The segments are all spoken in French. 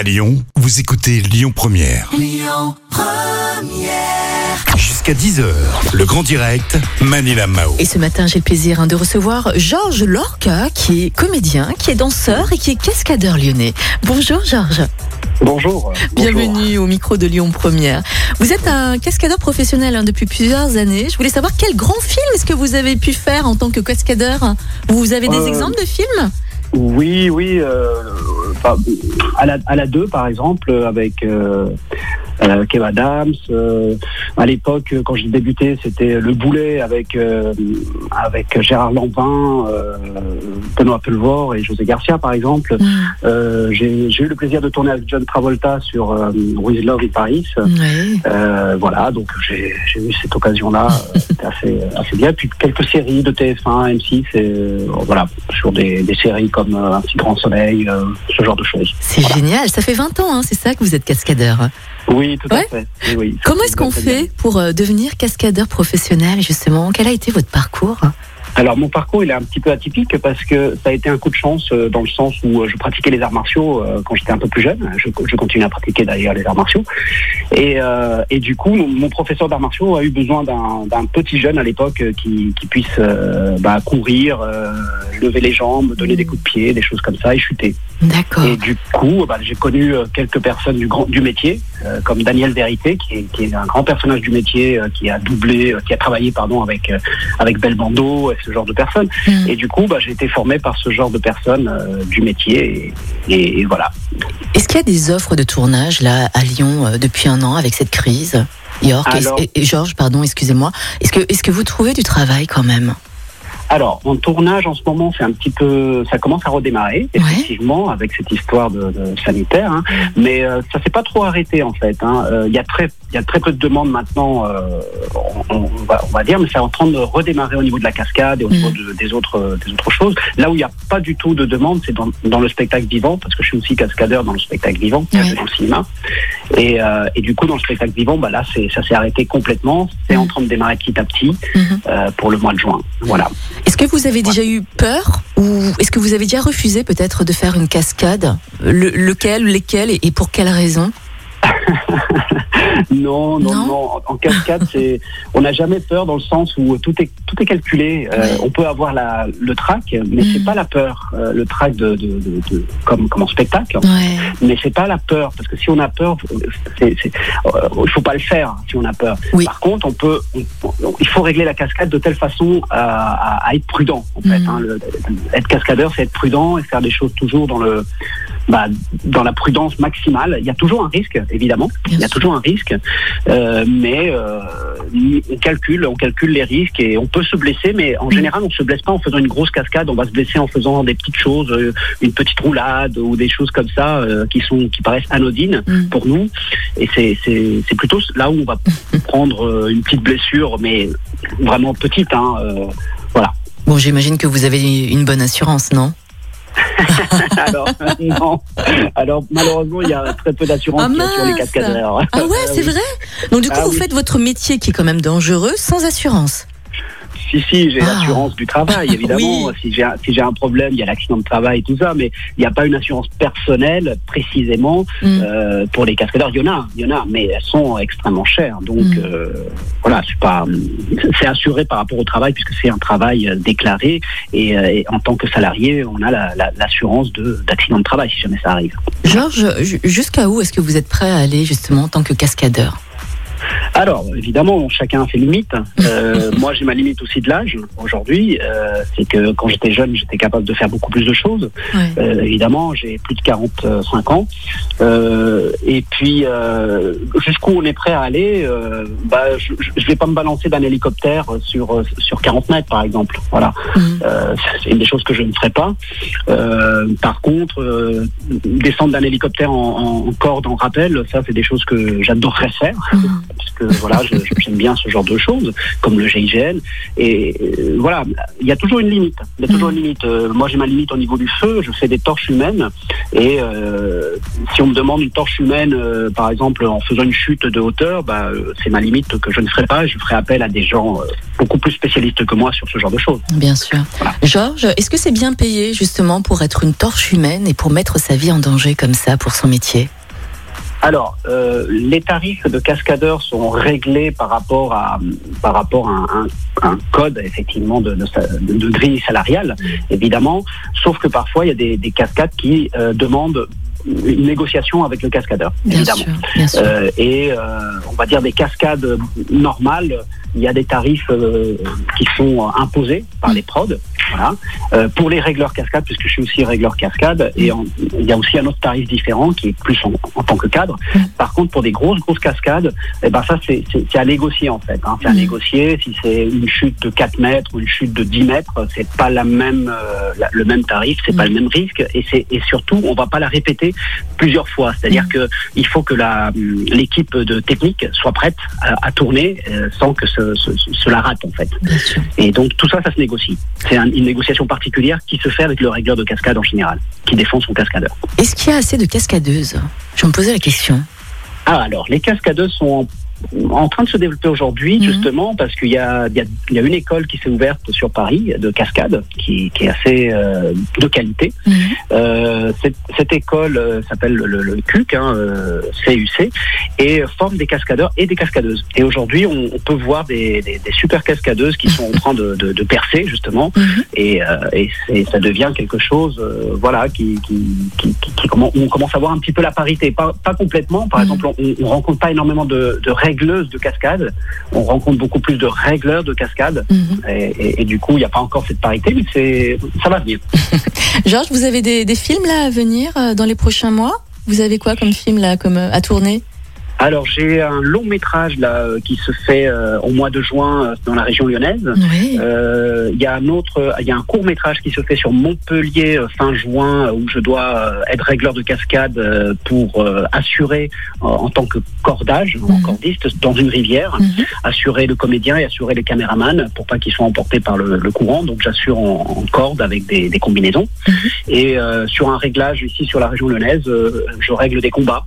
À Lyon, vous écoutez Lyon Première. Jusqu'à 10h, le grand direct, Manila Mao. Et ce matin, j'ai le plaisir hein, de recevoir Georges Lorca, qui est comédien, qui est danseur et qui est cascadeur lyonnais. Bonjour Georges. Bonjour. Bienvenue au micro de Lyon Première. Vous êtes un cascadeur professionnel hein, depuis plusieurs années. Je voulais savoir quel grand film est-ce que vous avez pu faire en tant que cascadeur? Vous avez des Euh, exemples de films? Oui, oui. euh, à, la, à la 2, par exemple, avec euh, Kev Adams. euh, à l'époque, quand j'ai débuté, c'était Le Boulet avec, euh, avec Gérard Lanvin, euh, Benoît Pelvor et José Garcia, par exemple. Euh, j'ai eu le plaisir de tourner avec John Travolta sur With Love in Paris. Voilà, donc j'ai eu cette occasion-là, c'était assez, assez bien. Puis quelques séries de TF1, M6, et, voilà, sur des, des séries comme Un petit grand soleil, ce genre de choses. C'est génial. Ça fait 20 ans, hein, c'est ça que vous êtes cascadeur. Oui, tout Ouais. à fait. Oui, oui. Comment est-ce qu'on bien. fait pour euh, devenir cascadeur professionnel, justement? Quel a été votre parcours? Alors mon parcours il est un petit peu atypique parce que ça a été un coup de chance euh, dans le sens où euh, je pratiquais les arts martiaux euh, quand j'étais un peu plus jeune. Je, je continue à pratiquer d'ailleurs les arts martiaux. Et, et du coup mon, mon professeur d'arts martiaux a eu besoin d'un petit jeune à l'époque qui, qui puisse bah, courir, lever les jambes, donner des coups de pied, des choses comme ça et chuter. D'accord. Et du coup, bah, j'ai connu euh, quelques personnes du, grand, du métier, euh, comme Daniel Vérité, qui est, qui est un grand personnage du métier, euh, qui a doublé, euh, qui a travaillé pardon avec avec Belbando et ce genre de personnes. Mm. Et du coup, bah, j'ai été formé par ce genre de personnes du métier. Et, et- et voilà. Est-ce qu'il y a des offres de tournage là à Lyon depuis un an avec cette crise? York Alors- et, et Georges, pardon, excusez-moi. Est-ce que, est-ce que vous trouvez du travail quand même? Alors, en tournage en ce moment, c'est un petit peu, ça commence à redémarrer effectivement avec cette histoire de, de sanitaire, hein. mais euh, ça s'est pas trop arrêté en fait. hein. Euh, Il y a très, il y a très peu de demandes maintenant, euh, on, on va, on va dire, mais c'est en train de redémarrer au niveau de la cascade et au niveau de- des autres, euh, des autres choses. Là où il n'y a pas du tout de demande, c'est dans, dans le spectacle vivant, parce que je suis aussi cascadeur dans le spectacle vivant, Ouais. dans le cinéma. Et, euh, et du coup, dans le spectacle vivant, bah là, c'est, ça s'est arrêté complètement. C'est en train de démarrer petit à petit euh, pour le mois de juin. Voilà. Est-ce que vous avez déjà eu peur ou est-ce que vous avez déjà refusé peut-être de faire une cascade? Le- Lequel, lesquels et, et pour quelles raisons Non, non, Non non. En, cascade, c'est, on n'a jamais peur dans le sens où tout est tout est calculé. Euh, Ouais. On peut avoir la, le trac, mais Mhm. c'est pas la peur. Euh, le trac de, de, de, de- comme comme en spectacle, Ouais. mais c'est pas la peur parce que si on a peur, euh, il faut pas le faire si on a peur. Oui. Par contre, on peut, on- on- il faut régler la cascade de telle façon à, à- à être prudent. En fait, Mhm. hein. Le- être cascadeur, c'est être prudent et faire des choses toujours dans le bah, dans la prudence maximale. Il y a toujours un risque, évidemment. Bien Il y a sûr. toujours un risque, euh, mais euh, on calcule, on calcule les risques et on peut se blesser, mais en général, on se blesse pas en faisant une grosse cascade. On va se blesser en faisant des petites choses, euh, une petite roulade ou des choses comme ça euh, qui sont qui paraissent anodines Mm. pour nous. Et c'est plutôt là où on va prendre une petite blessure, mais vraiment petite. Hein, voilà. Bon, j'imagine que vous avez une bonne assurance, non? Alors non. Alors malheureusement, il y a très peu d'assurance Ah, sur les cascadeurs. Ah ouais, c'est oui. vrai Donc du coup, Ah vous oui. faites votre métier qui est quand même dangereux sans assurance. Si, si, j'ai Ah. l'assurance du travail, évidemment. Oui. Si j'ai un, si un problème, il y a l'accident de travail, tout ça, mais il n'y a pas une assurance personnelle précisément Mm. euh, pour les cascadeurs. Il y en a, il y en a, mais elles sont extrêmement chères. Donc Mm. euh, voilà, c'est assuré par rapport au travail puisque c'est un travail euh, déclaré et, et en tant que salarié, on a la- la- l'assurance de d'accident de travail si jamais ça arrive. Georges, ju- jusqu'à où est-ce que vous êtes prêt à aller justement en tant que cascadeur? Alors, évidemment, chacun a ses limites. Euh, moi, j'ai ma limite aussi de l'âge aujourd'hui. Euh, c'est que quand j'étais jeune, j'étais capable de faire beaucoup plus de choses. Ouais. Euh, évidemment, j'ai plus de 45 ans. Euh, et puis, euh, jusqu'où on est prêt à aller, euh, bah, je ne vais pas me balancer d'un hélicoptère sur, sur 40 mètres, par exemple. Voilà. Euh, c'est une des choses que je ne ferai pas. Euh, par contre, euh, descendre d'un hélicoptère en, corde, en rappel, ça, c'est des choses que j'adorerais faire. Mhm. Parce que voilà, j'aime bien ce genre de choses, comme le GIGN. Et euh, voilà, il y a toujours une limite. Il y a toujours une limite. Euh, moi, j'ai ma limite au niveau du feu. Je fais des torches humaines. Et euh, si on me demande une torche humaine, par exemple, en faisant une chute de hauteur, bah, c'est ma limite que je ne ferai pas. Je ferai appel à des gens beaucoup plus spécialistes que moi sur ce genre de choses. Bien sûr. Georges, est-ce que c'est bien payé justement pour être une torche humaine et pour mettre sa vie en danger comme ça pour son métier? Alors, euh, les tarifs de cascadeurs sont réglés par rapport à par rapport à un, code effectivement de, grille salariale, évidemment. Sauf que parfois il y a des, des cascades qui euh, demandent une négociation avec le cascadeur, Bien évidemment. sûr, bien sûr. Euh, et euh, on va dire des cascades normales, il y a des tarifs euh, qui sont imposés par les prods. Voilà. Euh, pour les régleurs cascades, puisque je suis aussi régleur cascade, et en- il y a aussi un autre tarif différent qui est plus en, en tant que cadre. Par contre, pour des grosses grosses cascades, eh ben ça c'est à négocier en fait. Hein. C'est à Mhm. négocier. Si c'est une chute de 4 mètres ou une chute de 10 mètres, c'est pas la même euh, la- le même tarif, c'est pas le même risque, et et surtout on va pas la répéter plusieurs fois. C'est-à-dire que il faut que la l'équipe de technique soit prête à, à tourner euh, sans que ce, ce- ce- cela rate en fait. Et donc tout ça, ça se négocie. C'est un- une négociation particulière qui se fait avec le régleur de cascade en général, qui défend son cascadeur. Est-ce qu'il y a assez de cascadeuses? Je me posais la question. Ah alors, les cascadeuses sont en, en train de se développer aujourd'hui Mhm. justement parce qu'il y a, il y, y a une école qui s'est ouverte sur Paris de cascade qui, qui est assez euh, de qualité. Mhm. Euh, cette, cette école euh, s'appelle le, le, CUC, hein, euh, CUC, et forme des cascadeurs et des cascadeuses. Et aujourd'hui, on, on peut voir des, des, des super cascadeuses qui sont en train de, de, de percer justement, Mhm. et, euh, et c'est- ça devient quelque chose, euh, voilà, qui, qui, qui, qui- qui commen- on commence à voir un petit peu la parité, pas, pas complètement. Par exemple, on, on rencontre pas énormément de, de régleuses de cascade, on rencontre beaucoup plus de régleurs de cascade, Mhm. et, et- et du coup, il n'y a pas encore cette parité, mais c'est, ça va venir. Georges, vous avez des, des films là à venir euh, dans les prochains mois? Vous avez quoi comme film là comme euh, à tourner? Alors j'ai un long métrage là euh, qui se fait euh, au mois de juin euh, dans la région lyonnaise. Oui. Euh, Il y a un autre, il y a un court métrage qui se fait sur Montpellier euh, fin juin où je dois être régleur de cascade pour euh, assurer en tant que cordage, en Mhm. cordiste dans une rivière, Mhm. assurer le comédien et assurer les caméramans pour pas qu'ils soient emportés par le, le courant. Donc j'assure en, en corde avec des, des combinaisons. Mhm. Et euh, sur un réglage ici sur la région lyonnaise, euh, je règle des combats.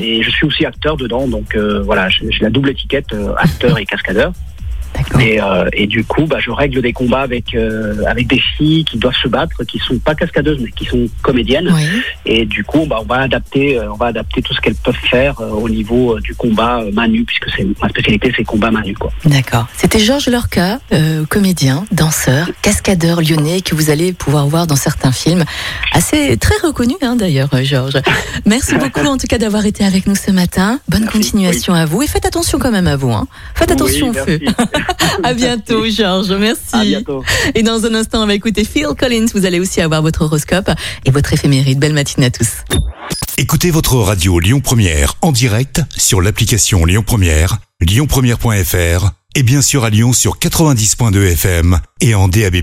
Et je suis aussi acteur dedans, donc euh, voilà, j'ai j'ai la double étiquette euh, acteur et cascadeur. Et, euh, et du coup, bah, je règle des combats avec euh, avec des filles qui doivent se battre, qui sont pas cascadeuses mais qui sont comédiennes. Oui. Et du coup, bah, on va adapter, euh, on va adapter tout ce qu'elles peuvent faire euh, au niveau du combat nue, puisque c'est ma spécialité, c'est combat main nue, quoi. D'accord. C'était Georges Lorca, comédien, danseur, cascadeur lyonnais que vous allez pouvoir voir dans certains films. Assez très reconnu hein, d'ailleurs, Georges. Merci beaucoup en tout cas d'avoir été avec nous ce matin. Bonne Merci. continuation à vous et faites attention quand même à vous. Hein. Faites attention Oui, au feu. À bientôt, Georges. Merci. À bientôt. Et dans un instant, on va écouter Phil Collins. Vous allez aussi avoir votre horoscope et votre éphéméride. Belle matinée à tous. Écoutez votre radio Lyon Première en direct sur l'application Lyon Première, lyonpremière.fr et bien sûr à Lyon sur 90.2 FM et en DAB+.